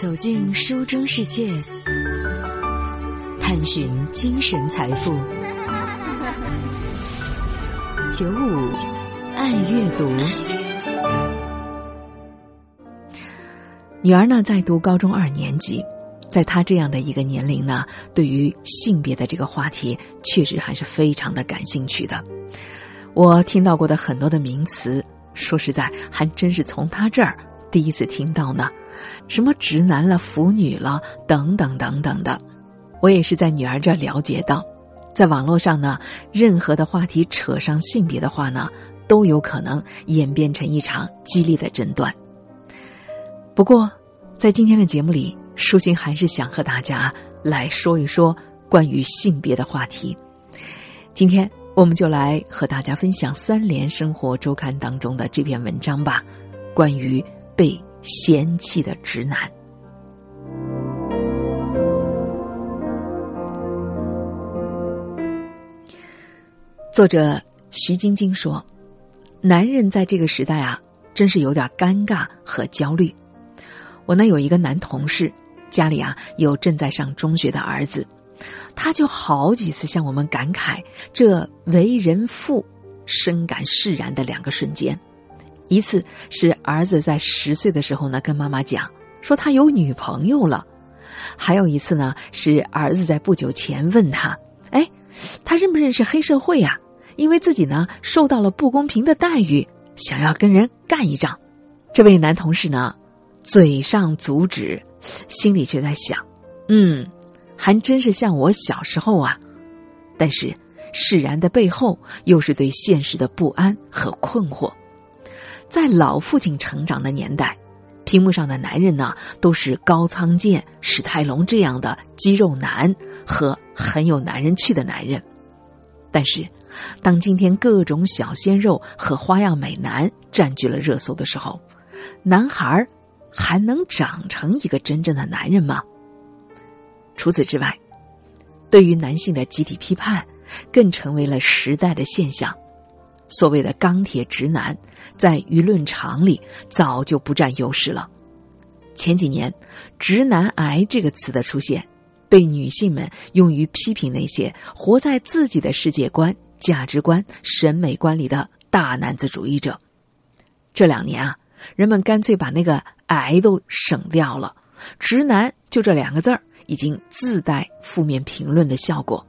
走进书中世界，探寻精神财富。九五爱阅读，女儿呢在读高中二年级，在她这样的一个年龄呢，对于性别的这个话题，确实还是非常的感兴趣的。我听到过的很多的名词，说实在，还真是从她这儿第一次听到呢。什么直男了、腐女了，等等等等的，我也是在女儿这了解到，在网络上呢，任何的话题扯上性别的话呢，都有可能演变成一场激烈的争端。不过，在今天的节目里，舒心还是想和大家来说一说关于性别的话题。今天，我们就来和大家分享《三联生活周刊》当中的这篇文章吧，关于被。嫌弃的直男。作者徐晶晶说：“男人在这个时代啊，真是有点尴尬和焦虑。我呢有一个男同事，家里啊有正在上中学的儿子，他就好几次向我们感慨这为人父深感释然的两个瞬间。”一次是儿子在十岁的时候呢，跟妈妈讲说他有女朋友了；还有一次呢，是儿子在不久前问他：“哎，他认不认识黑社会呀？因为自己呢受到了不公平的待遇，想要跟人干一仗。”这位男同事呢，嘴上阻止，心里却在想：“嗯，还真是像我小时候啊。”但是释然的背后，又是对现实的不安和困惑。在老父亲成长的年代，屏幕上的男人呢，都是高仓健、史泰龙这样的肌肉男和很有男人气的男人。但是，当今天各种小鲜肉和花样美男占据了热搜的时候，男孩还能长成一个真正的男人吗？除此之外，对于男性的集体批判，更成为了时代的现象。所谓的钢铁直男，在舆论场里早就不占优势了。前几年，“直男癌”这个词的出现，被女性们用于批评那些活在自己的世界观、价值观、审美观里的大男子主义者。这两年啊，人们干脆把那个“癌”都省掉了，“直男”就这两个字儿，已经自带负面评论的效果。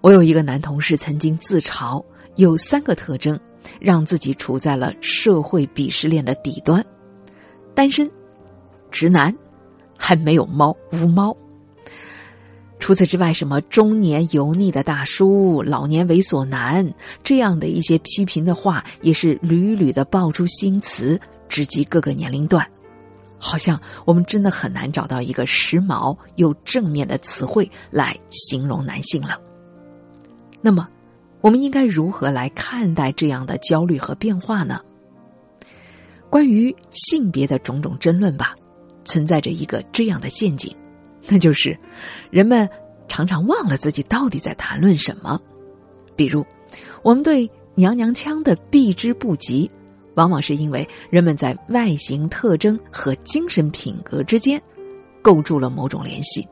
我有一个男同事曾经自嘲。有三个特征，让自己处在了社会鄙视链的底端：单身、直男，还没有猫无猫。除此之外，什么中年油腻的大叔、老年猥琐男这样的一些批评的话，也是屡屡的爆出新词，直击各个年龄段。好像我们真的很难找到一个时髦又正面的词汇来形容男性了。那么。我们应该如何来看待这样的焦虑和变化呢？关于性别的种种争论吧，存在着一个这样的陷阱，那就是人们常常忘了自己到底在谈论什么。比如，我们对娘娘腔的避之不及，往往是因为人们在外形特征和精神品格之间构筑了某种联系。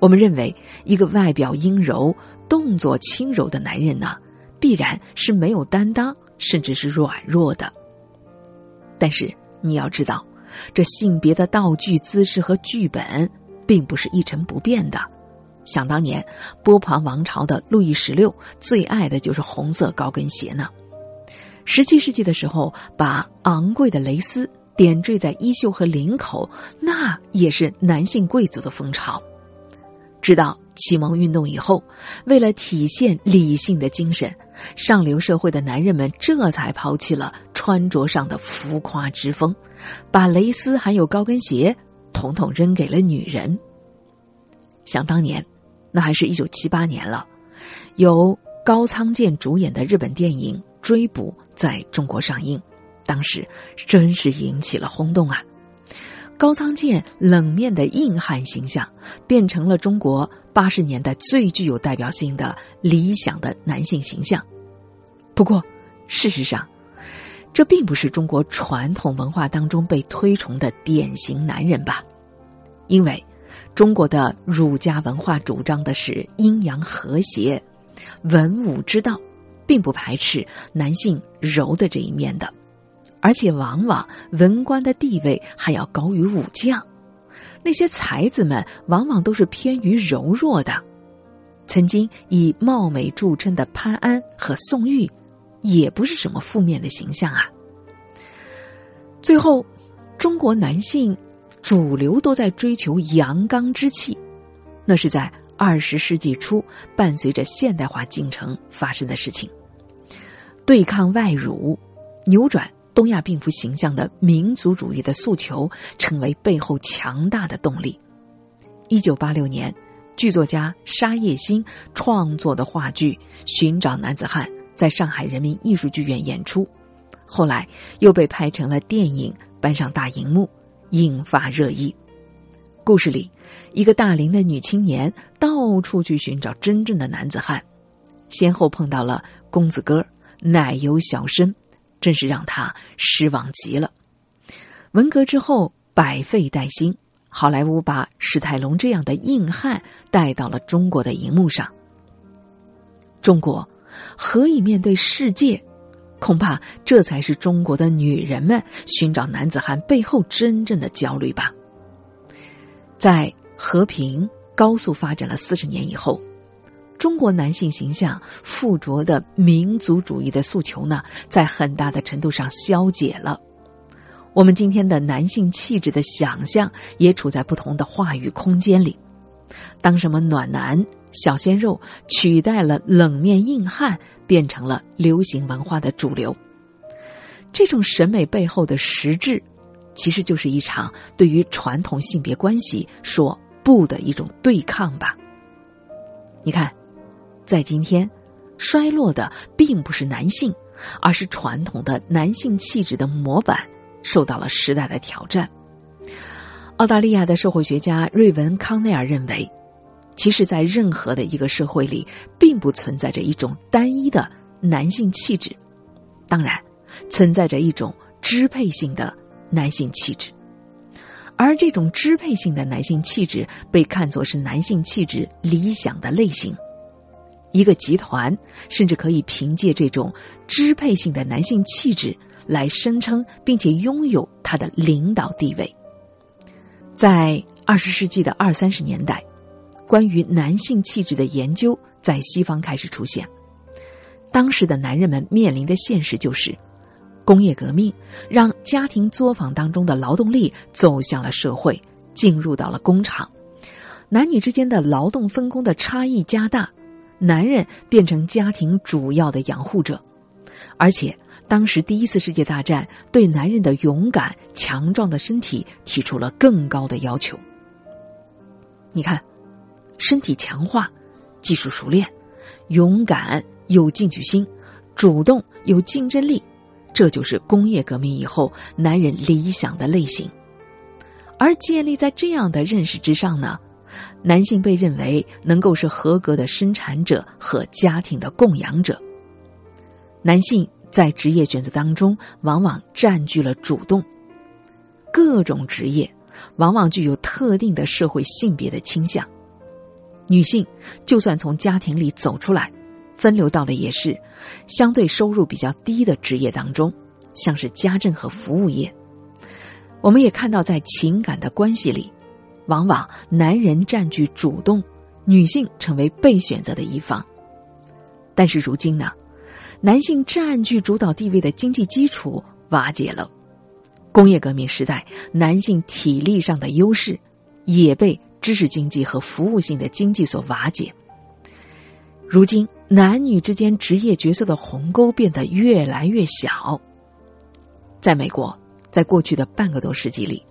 我们认为，一个外表阴柔、动作轻柔的男人呢，必然是没有担当，甚至是软弱的。但是你要知道，这性别的道具、姿势和剧本，并不是一成不变的。想当年，波旁王朝的路易十六最爱的就是红色高跟鞋呢。十七世纪的时候，把昂贵的蕾丝点缀在衣袖和领口，那也是男性贵族的风潮。直到启蒙运动以后，为了体现理性的精神，上流社会的男人们这才抛弃了穿着上的浮夸之风，把蕾丝还有高跟鞋统统扔给了女人。想当年，那还是一九七八年了，由高仓健主演的日本电影《追捕》在中国上映，当时真是引起了轰动啊。高仓健冷面的硬汉形象，变成了中国八十年代最具有代表性的理想的男性形象。不过，事实上，这并不是中国传统文化当中被推崇的典型男人吧？因为中国的儒家文化主张的是阴阳和谐、文武之道，并不排斥男性柔的这一面的，而且往往文官的地位还要高于武将，那些才子们往往都是偏于柔弱的。曾经以貌美著称的潘安和宋玉，也不是什么负面的形象啊。最后，中国男性主流都在追求阳刚之气，那是在二十世纪初伴随着现代化进程发生的事情。对抗外辱、扭转东亚病夫形象的民族主义的诉求，成为背后强大的动力。一九八六年。剧作家沙叶新创作的话剧《寻找男子汉》在上海人民艺术剧院演出，后来又被拍成了电影，搬上大荧幕，引发热议。故事里，一个大龄的女青年到处去寻找真正的男子汉，先后碰到了公子哥、奶油小生，真是让他失望极了。文革之后，百废待兴。好莱坞把史泰龙这样的硬汉带到了中国的荧幕上。中国何以面对世界？恐怕这才是中国的女人们寻找男子汉背后真正的焦虑吧。在和平高速发展了四十年以后，中国男性形象附着的民族主义的诉求呢，在很大的程度上消解了。我们今天的男性气质的想象也处在不同的话语空间里。当什么暖男、小鲜肉取代了冷面硬汉，变成了流行文化的主流。这种审美背后的实质，其实就是一场对于传统性别关系说不的一种对抗吧。你看，在今天，衰落的并不是男性，而是传统的男性气质的模板。受到了时代的挑战。澳大利亚的社会学家瑞文·康奈尔认为，其实，在任何的一个社会里，并不存在着一种单一的男性气质，当然，存在着一种支配性的男性气质，而这种支配性的男性气质被看作是男性气质理想的类型。一个集团甚至可以凭借这种支配性的男性气质。来声称并且拥有他的领导地位。在二十世纪的二三十年代，关于男性气质的研究在西方开始出现。当时的男人们面临的现实就是，工业革命让家庭作坊当中的劳动力走向了社会，进入到了工厂，男女之间的劳动分工的差异加大，男人变成家庭主要的养护者，而且。当时，第一次世界大战对男人的勇敢、强壮的身体提出了更高的要求。你看，身体强化、技术熟练、勇敢、有进取心、主动、有竞争力，这就是工业革命以后男人理想的类型。而建立在这样的认识之上呢，男性被认为能够是合格的生产者和家庭的供养者。男性。在职业选择当中，往往占据了主动。各种职业往往具有特定的社会性别的倾向。女性就算从家庭里走出来，分流到的也是相对收入比较低的职业当中，像是家政和服务业。我们也看到，在情感的关系里，往往男人占据主动，女性成为被选择的一方。但是如今呢？男性占据主导地位的经济基础瓦解了，工业革命时代，男性体力上的优势也被知识经济和服务性的经济所瓦解。如今，男女之间职业角色的鸿沟变得越来越小。在美国，在过去的半个多世纪里，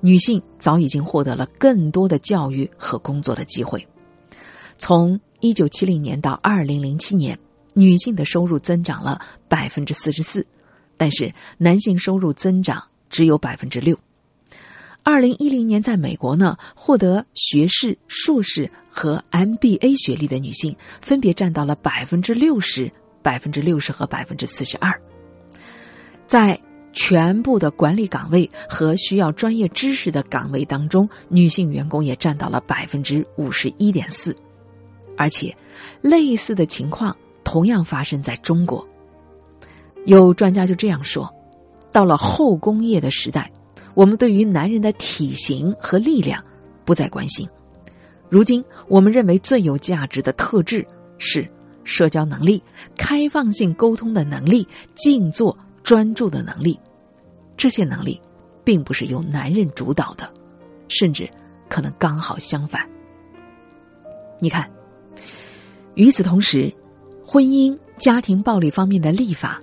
女性早已经获得了更多的教育和工作的机会。从一九七零年到二零零七年。女性的收入增长了百分之四十四，但是男性收入增长只有百分之六。二零一零年，在美国呢，获得学士、硕士和 MBA 学历的女性分别占到了百分之六十、百分之六十和百分之四十二。在全部的管理岗位和需要专业知识的岗位当中，女性员工也占到了百分之五十一点四，而且类似的情况同样发生在中国。有专家就这样说：，到了后工业的时代，我们对于男人的体型和力量不再关心。如今，我们认为最有价值的特质是社交能力、开放性沟通的能力、静坐专注的能力。这些能力，并不是由男人主导的，甚至可能刚好相反。你看，与此同时，婚姻家庭暴力方面的立法、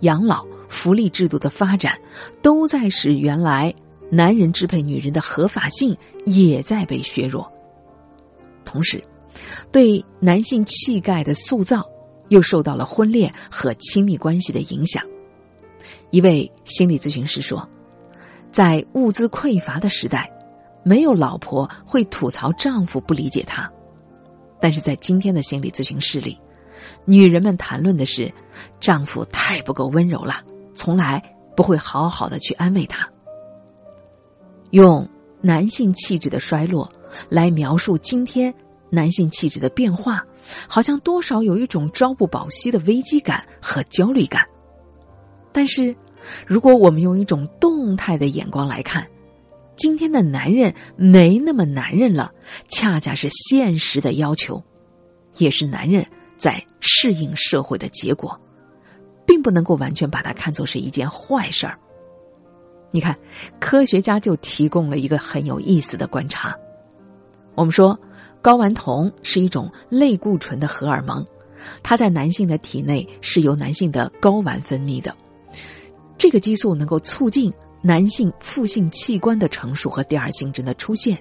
养老福利制度的发展，都在使原来男人支配女人的合法性也在被削弱。同时，对男性气概的塑造又受到了婚恋和亲密关系的影响。一位心理咨询师说，在物资匮乏的时代，没有老婆会吐槽丈夫不理解她；但是在今天的心理咨询室里，女人们谈论的是丈夫太不够温柔了，从来不会好好的去安慰她。用男性气质的衰落来描述今天。男性气质的变化，好像多少有一种朝不保夕的危机感和焦虑感。但是，如果我们用一种动态的眼光来看，今天的男人没那么男人了，恰恰是现实的要求，也是男人在适应社会的结果，并不能够完全把它看作是一件坏事儿。你看，科学家就提供了一个很有意思的观察，我们说。睾丸酮是一种类固醇的荷尔蒙，它在男性的体内是由男性的睾丸分泌的。这个激素能够促进男性副性器官的成熟和第二性征的出现，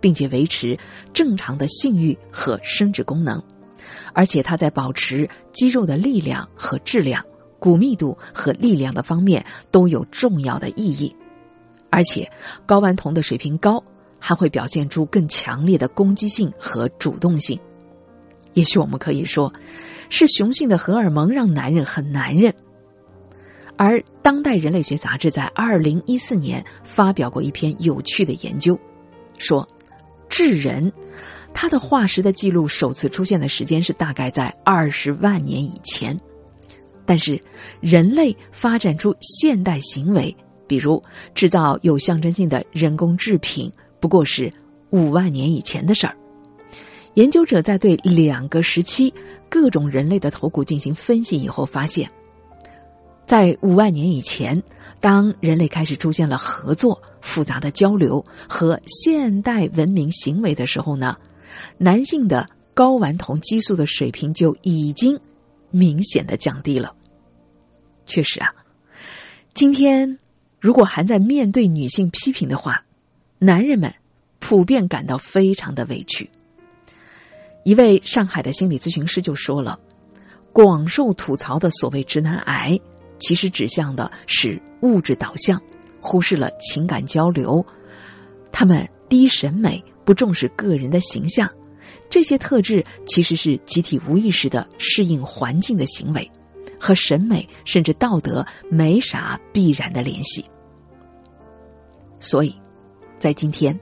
并且维持正常的性欲和生殖功能。而且它在保持肌肉的力量和质量、骨密度和力量的方面都有重要的意义。而且睾丸酮的水平高。还会表现出更强烈的攻击性和主动性。也许我们可以说，是雄性的荷尔蒙让男人很男人。而《当代人类学杂志》在二零一四年发表过一篇有趣的研究，说，智人，他的化石的记录首次出现的时间是大概在二十万年以前，但是人类发展出现代行为，比如制造有象征性的人工制品。不过是五万年以前的事儿。研究者在对两个时期各种人类的头骨进行分析以后，发现，在五万年以前，当人类开始出现了合作、复杂的交流和现代文明行为的时候呢，男性的睾丸酮激素的水平就已经明显的降低了。确实啊，今天如果还在面对女性批评的话，男人们普遍感到非常的委屈。一位上海的心理咨询师就说了：“广受吐槽的所谓直男癌，其实指向的是物质导向，忽视了情感交流。他们低审美，不重视个人的形象。这些特质其实是集体无意识的适应环境的行为，和审美甚至道德没啥必然的联系。所以。”在今天，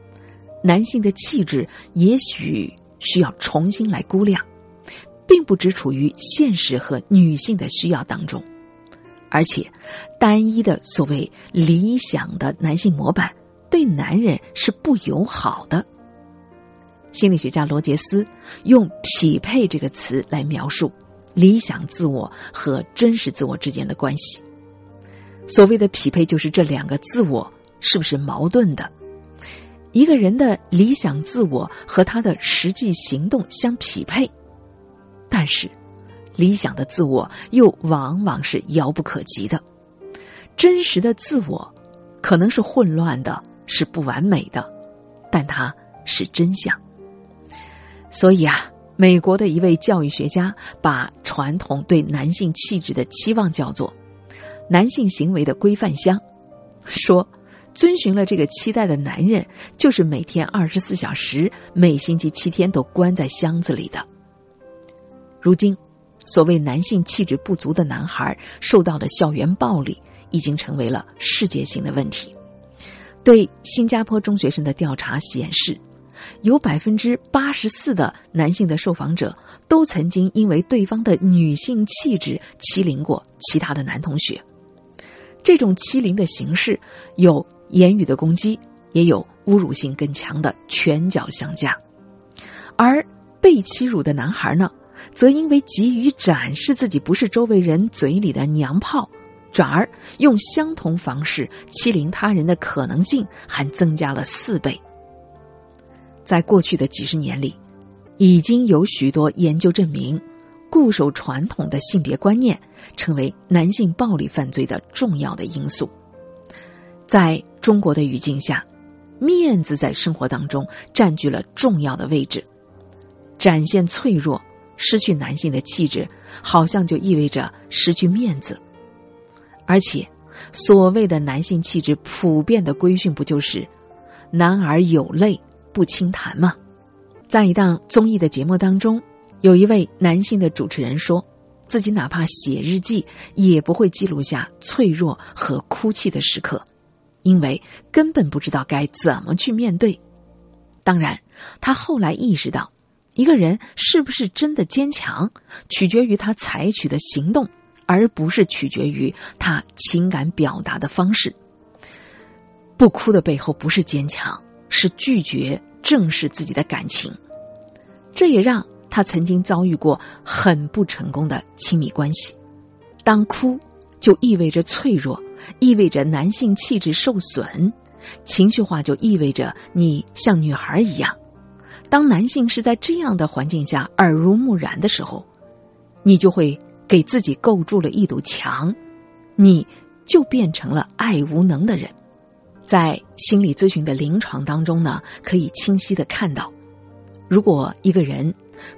男性的气质也许需要重新来估量，并不只处于现实和女性的需要当中，而且，单一的所谓理想的男性模板对男人是不友好的。心理学家罗杰斯用“匹配”这个词来描述理想自我和真实自我之间的关系。所谓的匹配，就是这两个自我是不是矛盾的？一个人的理想自我和他的实际行动相匹配，但是，理想的自我又往往是遥不可及的。真实的自我可能是混乱的，是不完美的，但它是真相。所以啊，美国的一位教育学家把传统对男性气质的期望叫做“男性行为的规范箱”，说。遵循了这个期待的男人，就是每天二十四小时、每星期七天都关在箱子里的。如今，所谓男性气质不足的男孩受到的校园暴力，已经成为了世界性的问题。对新加坡中学生的调查显示，有百分之八十四的男性的受访者都曾经因为对方的女性气质欺凌过其他的男同学。这种欺凌的形式有言语的攻击，也有侮辱性更强的拳脚相加。而被欺辱的男孩呢，则因为急于展示自己不是周围人嘴里的娘炮。转而用相同方式欺凌他人的可能性还增加了四倍。在过去的几十年里，已经有许多研究证明，固守传统的性别观念成为男性暴力犯罪的重要的因素。在中国的语境下，面子在生活当中占据了重要的位置，展现脆弱、失去男性的气质，好像就意味着失去面子。而且，所谓的男性气质普遍的规训，不就是“男儿有泪不轻弹”吗？在一档综艺的节目当中，有一位男性的主持人说，自己哪怕写日记，也不会记录下脆弱和哭泣的时刻，因为根本不知道该怎么去面对。当然，他后来意识到，一个人是不是真的坚强，取决于他采取的行动。而不是取决于他情感表达的方式。不哭的背后不是坚强，是拒绝正视自己的感情。这也让他曾经遭遇过很不成功的亲密关系。当哭就意味着脆弱，意味着男性气质受损，情绪化就意味着你像女孩一样。当男性是在这样的环境下耳濡目染的时候，你就会。给自己构筑了一堵墙，你就变成了爱无能的人。在心理咨询的临床当中呢，可以清晰的看到，如果一个人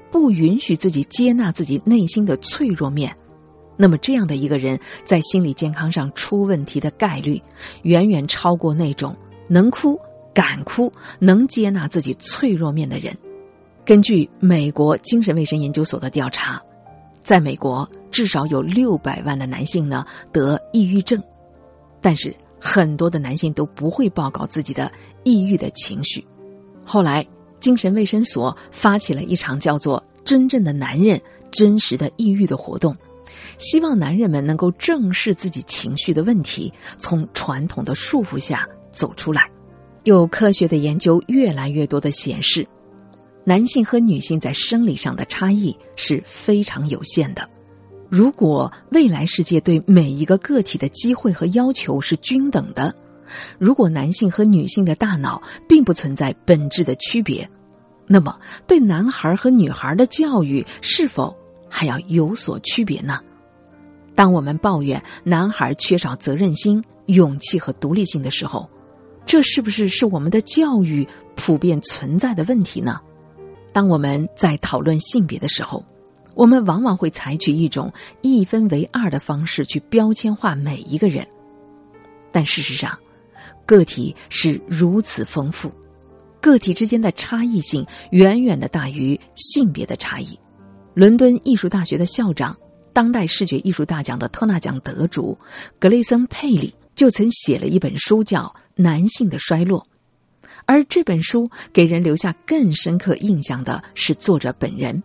不允许自己接纳自己内心的脆弱面，那么这样的一个人在心理健康上出问题的概率，远远超过那种能哭、敢哭、能接纳自己脆弱面的人。根据美国精神卫生研究所的调查。在美国，至少有六百万的男性呢得抑郁症，但是很多的男性都不会报告自己的抑郁的情绪。后来，精神卫生所发起了一场叫做“真正的男人，真实的抑郁”的活动，希望男人们能够正视自己情绪的问题，从传统的束缚下走出来。有科学的研究越来越多的显示。男性和女性在生理上的差异是非常有限的。如果未来世界对每一个个体的机会和要求是均等的，如果男性和女性的大脑并不存在本质的区别，那么对男孩和女孩的教育是否还要有所区别呢？当我们抱怨男孩缺少责任心、勇气和独立性的时候，这是不是是我们的教育普遍存在的问题呢？当我们在讨论性别的时候，我们往往会采取一种一分为二的方式去标签化每一个人。但事实上，个体是如此丰富，个体之间的差异性远远的大于性别的差异。伦敦艺术大学的校长、当代视觉艺术大奖的特纳奖得主格雷森·佩里就曾写了一本书，叫《男性的衰落》。而这本书给人留下更深刻印象的是作者本人，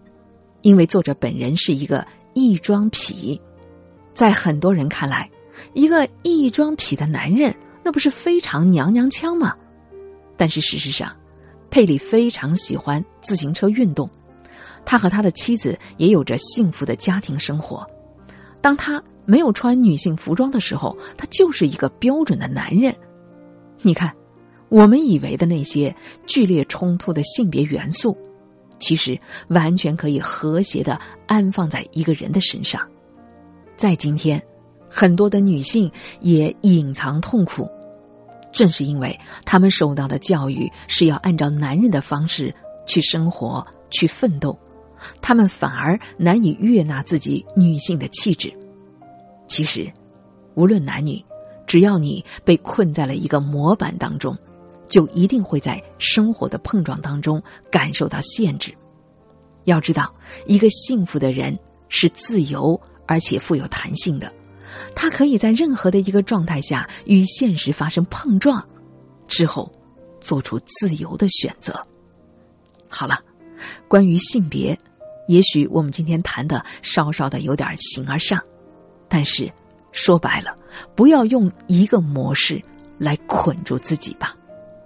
因为作者本人是一个异装癖，在很多人看来，一个异装癖的男人那不是非常娘娘腔吗？但是事实上，佩里非常喜欢自行车运动，他和他的妻子也有着幸福的家庭生活。当他没有穿女性服装的时候，他就是一个标准的男人。你看。我们以为的那些剧烈冲突的性别元素，其实完全可以和谐的安放在一个人的身上。在今天，很多的女性也隐藏痛苦，正是因为她们受到的教育是要按照男人的方式去生活、去奋斗，她们反而难以悦纳自己女性的气质。其实，无论男女，只要你被困在了一个模板当中。就一定会在生活的碰撞当中感受到限制。要知道，一个幸福的人是自由而且富有弹性的，他可以在任何的一个状态下与现实发生碰撞，之后做出自由的选择。好了，关于性别，也许我们今天谈的稍稍的有点形而上，但是说白了，不要用一个模式来捆住自己吧。